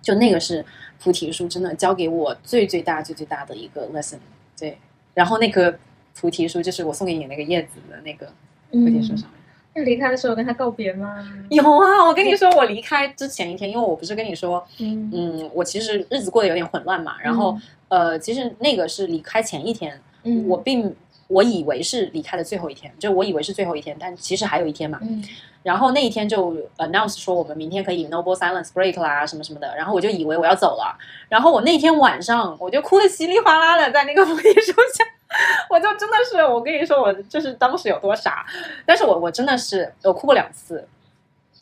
就那个是菩提树真的教给我最最大最最大的一个 lesson。对，然后那个菩提树就是我送给你那个叶子的那个菩提树上面。那离开的时候跟他告别吗？有啊，我跟你说，我离开之前一天，因为我不是跟你说，嗯，我其实日子过得有点混乱嘛。然后，呃，其实那个是离开前一天，我并我以为是离开的最后一天，就我以为是最后一天，但其实还有一天嘛。然后那一天就 announce 说我们明天可以 noble silence break 啦，什么什么的。然后我就以为我要走了。然后我那天晚上我就哭的稀里哗啦的，在那个菩提树下。我就真的是，我跟你说，我就是当时有多傻，但是我我真的是我哭过两次，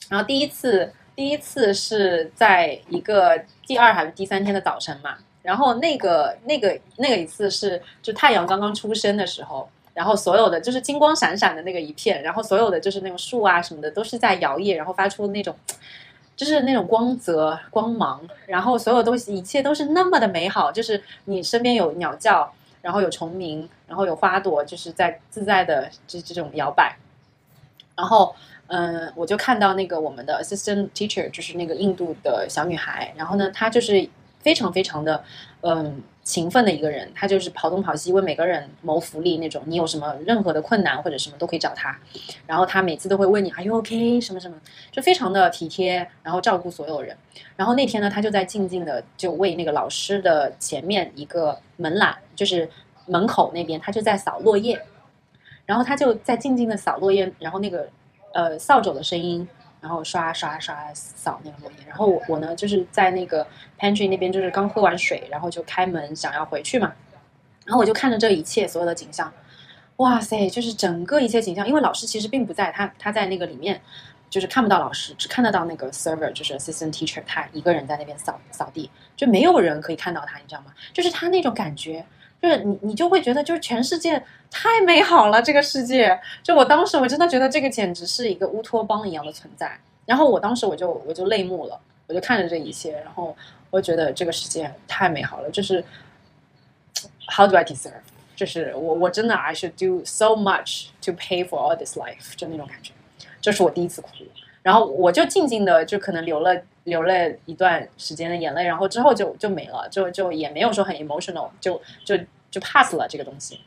然后第一次第一次是在一个第二还是第三天的早晨嘛，然后那个那个那个一次是就太阳刚刚出生的时候，然后所有的就是金光闪闪的那个一片，然后所有的就是那种树啊什么的都是在摇曳，然后发出那种就是那种光泽光芒，然后所有东西一切都是那么的美好，就是你身边有鸟叫。然后有虫鸣，然后有花朵，就是在自在的这这种摇摆。然后，嗯，我就看到那个我们的 assistant teacher，就是那个印度的小女孩。然后呢，她就是非常非常的嗯勤奋的一个人，他就是跑东跑西为每个人谋福利那种。你有什么任何的困难或者什么都可以找他，然后他每次都会问你 Are you OK 什么什么，就非常的体贴，然后照顾所有人。然后那天呢，他就在静静的就为那个老师的前面一个门栏，就是门口那边，他就在扫落叶，然后他就在静静的扫落叶，然后那个呃扫帚的声音。然后刷刷刷扫那个落叶，然后我我呢就是在那个 pantry 那边，就是刚喝完水，然后就开门想要回去嘛，然后我就看着这一切所有的景象，哇塞，就是整个一切景象，因为老师其实并不在，他他在那个里面，就是看不到老师，只看得到那个 server，就是 assistant teacher，他一个人在那边扫扫地，就没有人可以看到他，你知道吗？就是他那种感觉。就是你，你就会觉得，就是全世界太美好了。这个世界，就我当时我真的觉得这个简直是一个乌托邦一样的存在。然后我当时我就我就泪目了，我就看着这一切，然后我觉得这个世界太美好了。就是 How do I deserve？就是我我真的 I should do so much to pay for all this life，就那种感觉。这是我第一次哭，然后我就静静的就可能流了。流了一段时间的眼泪，然后之后就就没了，就就也没有说很 emotional，就就就 pass 了这个东西。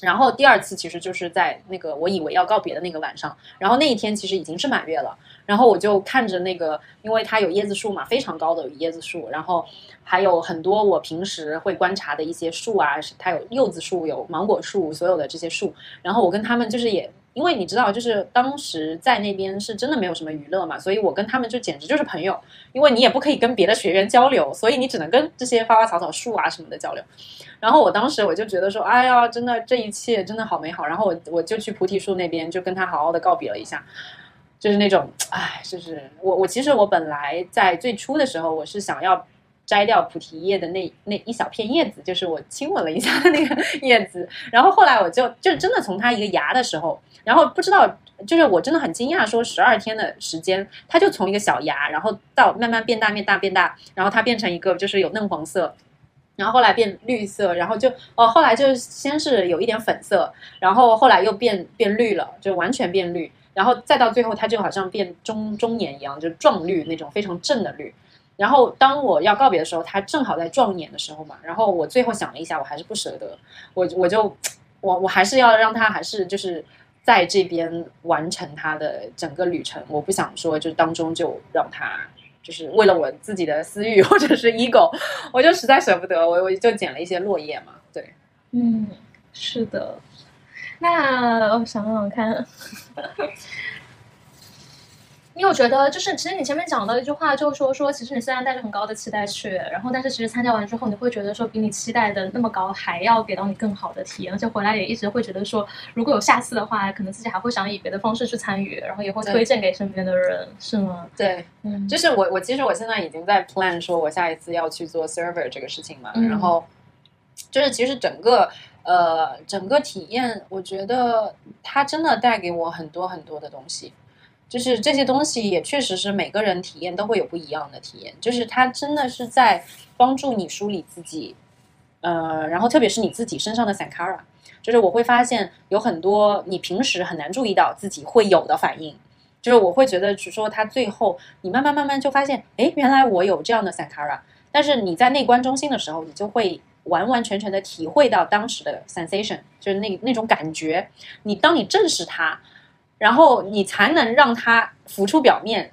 然后第二次其实就是在那个我以为要告别的那个晚上，然后那一天其实已经是满月了，然后我就看着那个，因为它有椰子树嘛，非常高的椰子树，然后还有很多我平时会观察的一些树啊，它有柚子树、有芒果树，所有的这些树，然后我跟他们就是也。因为你知道，就是当时在那边是真的没有什么娱乐嘛，所以我跟他们就简直就是朋友。因为你也不可以跟别的学员交流，所以你只能跟这些花花草草、树啊什么的交流。然后我当时我就觉得说，哎呀，真的这一切真的好美好。然后我我就去菩提树那边，就跟他好好的告别了一下，就是那种，哎，就是我我其实我本来在最初的时候，我是想要。摘掉菩提叶的那那一小片叶子，就是我亲吻了一下那个 叶子。然后后来我就就真的从它一个芽的时候，然后不知道，就是我真的很惊讶，说十二天的时间，它就从一个小芽，然后到慢慢变大变大变大，然后它变成一个就是有嫩黄色，然后后来变绿色，然后就哦后来就先是有一点粉色，然后后来又变变绿了，就完全变绿，然后再到最后它就好像变中中年一样，就壮绿那种非常正的绿。然后当我要告别的时候，他正好在撞眼的时候嘛。然后我最后想了一下，我还是不舍得，我我就我我还是要让他还是就是在这边完成他的整个旅程。我不想说就当中就让他就是为了我自己的私欲或者是 ego，我就实在舍不得，我我就捡了一些落叶嘛。对，嗯，是的。那我想想看。因为我觉得，就是其实你前面讲的一句话，就是说说，其实你虽然带着很高的期待去，然后但是其实参加完之后，你会觉得说，比你期待的那么高，还要给到你更好的体验，而且回来也一直会觉得说，如果有下次的话，可能自己还会想以别的方式去参与，然后也会推荐给身边的人，是吗？对，嗯，就是我我其实我现在已经在 plan 说我下一次要去做 server 这个事情嘛，然后就是其实整个呃整个体验，我觉得它真的带给我很多很多的东西。就是这些东西也确实是每个人体验都会有不一样的体验，就是它真的是在帮助你梳理自己，呃，然后特别是你自己身上的 sankara，就是我会发现有很多你平时很难注意到自己会有的反应，就是我会觉得，是说它最后你慢慢慢慢就发现，哎，原来我有这样的 sankara，但是你在内观中心的时候，你就会完完全全的体会到当时的 sensation，就是那那种感觉，你当你正视它。然后你才能让它浮出表面，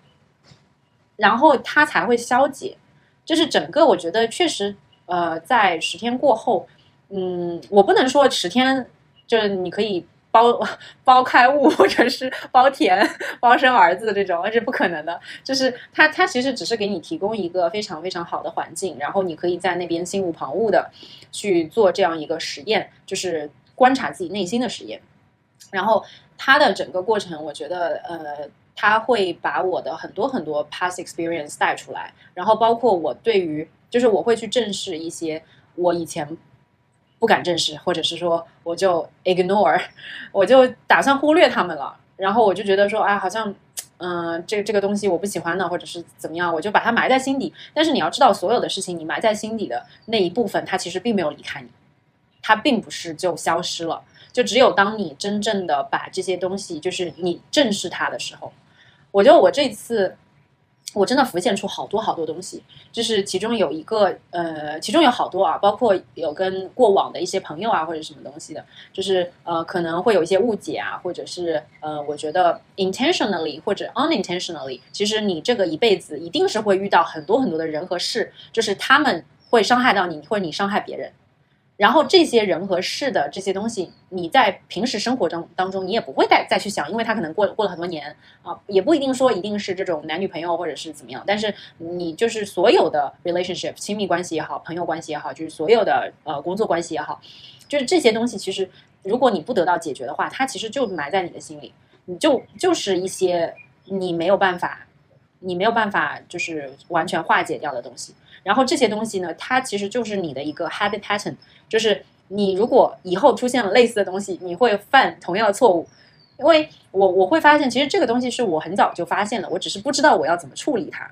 然后它才会消解。就是整个，我觉得确实，呃，在十天过后，嗯，我不能说十天就是你可以包 包开悟，或者是包甜、包生儿子的这种，那是不可能的。就是它，它其实只是给你提供一个非常非常好的环境，然后你可以在那边心无旁骛的去做这样一个实验，就是观察自己内心的实验，然后。他的整个过程，我觉得，呃，他会把我的很多很多 past experience 带出来，然后包括我对于，就是我会去正视一些我以前不敢正视，或者是说我就 ignore，我就打算忽略他们了，然后我就觉得说，哎，好像，嗯，这这个东西我不喜欢的，或者是怎么样，我就把它埋在心底。但是你要知道，所有的事情你埋在心底的那一部分，它其实并没有离开你，它并不是就消失了。就只有当你真正的把这些东西，就是你正视它的时候，我觉得我这次，我真的浮现出好多好多东西，就是其中有一个呃，其中有好多啊，包括有跟过往的一些朋友啊或者什么东西的，就是呃可能会有一些误解啊，或者是呃我觉得 intentionally 或者 unintentionally，其实你这个一辈子一定是会遇到很多很多的人和事，就是他们会伤害到你，或者你伤害别人。然后这些人和事的这些东西，你在平时生活中当中，你也不会再再去想，因为他可能过过了很多年啊，也不一定说一定是这种男女朋友或者是怎么样。但是你就是所有的 relationship 亲密关系也好，朋友关系也好，就是所有的呃工作关系也好，就是这些东西，其实如果你不得到解决的话，它其实就埋在你的心里，你就就是一些你没有办法，你没有办法就是完全化解掉的东西。然后这些东西呢，它其实就是你的一个 habit pattern。就是你如果以后出现了类似的东西，你会犯同样的错误，因为我我会发现，其实这个东西是我很早就发现了，我只是不知道我要怎么处理它。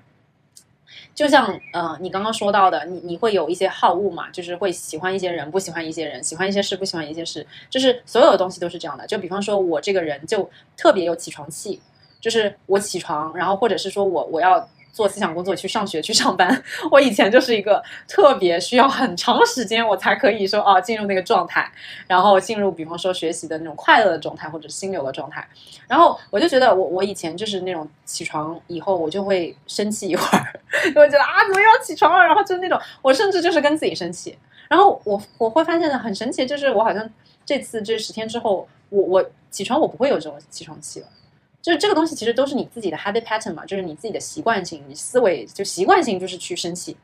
就像呃，你刚刚说到的，你你会有一些好恶嘛，就是会喜欢一些人，不喜欢一些人，喜欢一些事，不喜欢一些事，就是所有的东西都是这样的。就比方说，我这个人就特别有起床气，就是我起床，然后或者是说我我要。做思想工作，去上学，去上班。我以前就是一个特别需要很长时间，我才可以说哦进入那个状态，然后进入比方说学习的那种快乐的状态或者心流的状态。然后我就觉得我我以前就是那种起床以后我就会生气一会儿，就会觉得啊怎么又要起床了？然后就那种我甚至就是跟自己生气。然后我我会发现的很神奇，就是我好像这次这十天之后，我我起床我不会有这种起床气了。就是这个东西其实都是你自己的 habit pattern 嘛，就是你自己的习惯性，你思维就习惯性就是去生气。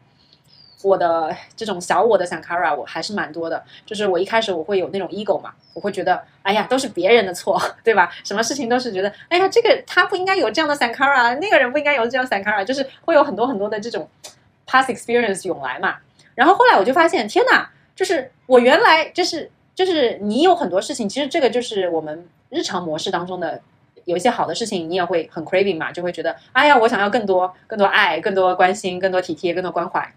我的这种小我的 sankara 我还是蛮多的，就是我一开始我会有那种 ego 嘛，我会觉得哎呀都是别人的错，对吧？什么事情都是觉得哎呀这个他不应该有这样的 sankara，那个人不应该有这样 sankara，就是会有很多很多的这种 past experience 涌来嘛。然后后来我就发现，天哪，就是我原来就是就是你有很多事情，其实这个就是我们日常模式当中的。有一些好的事情，你也会很 craving 嘛，就会觉得，哎呀，我想要更多、更多爱、更多关心、更多体贴、更多关怀，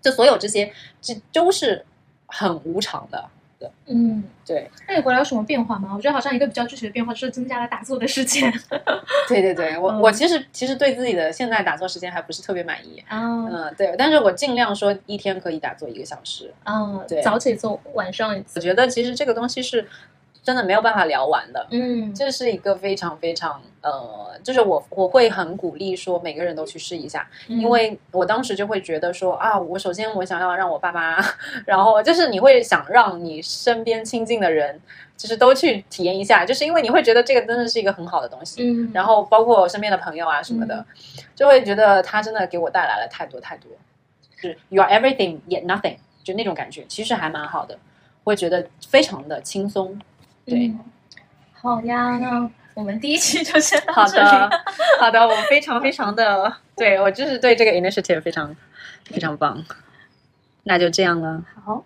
就所有这些，这都是很无常的。对嗯，对。那你回来有什么变化吗？我觉得好像一个比较具体的变化就是增加了打坐的时间。对对对，我我其实其实对自己的现在打坐时间还不是特别满意。嗯，对，但是我尽量说一天可以打坐一个小时。嗯，对，早起做，晚上一次。我觉得其实这个东西是。真的没有办法聊完的，嗯，这是一个非常非常呃，就是我我会很鼓励说每个人都去试一下，因为我当时就会觉得说啊，我首先我想要让我爸妈，然后就是你会想让你身边亲近的人，就是都去体验一下，就是因为你会觉得这个真的是一个很好的东西，嗯，然后包括我身边的朋友啊什么的，就会觉得他真的给我带来了太多太多，是 you are everything yet nothing，就那种感觉，其实还蛮好的，会觉得非常的轻松。对，好呀，那我们第一期就先到这里。好的，好的，我非常非常的，对我就是对这个 initiative 非常非常棒。那就这样了。好。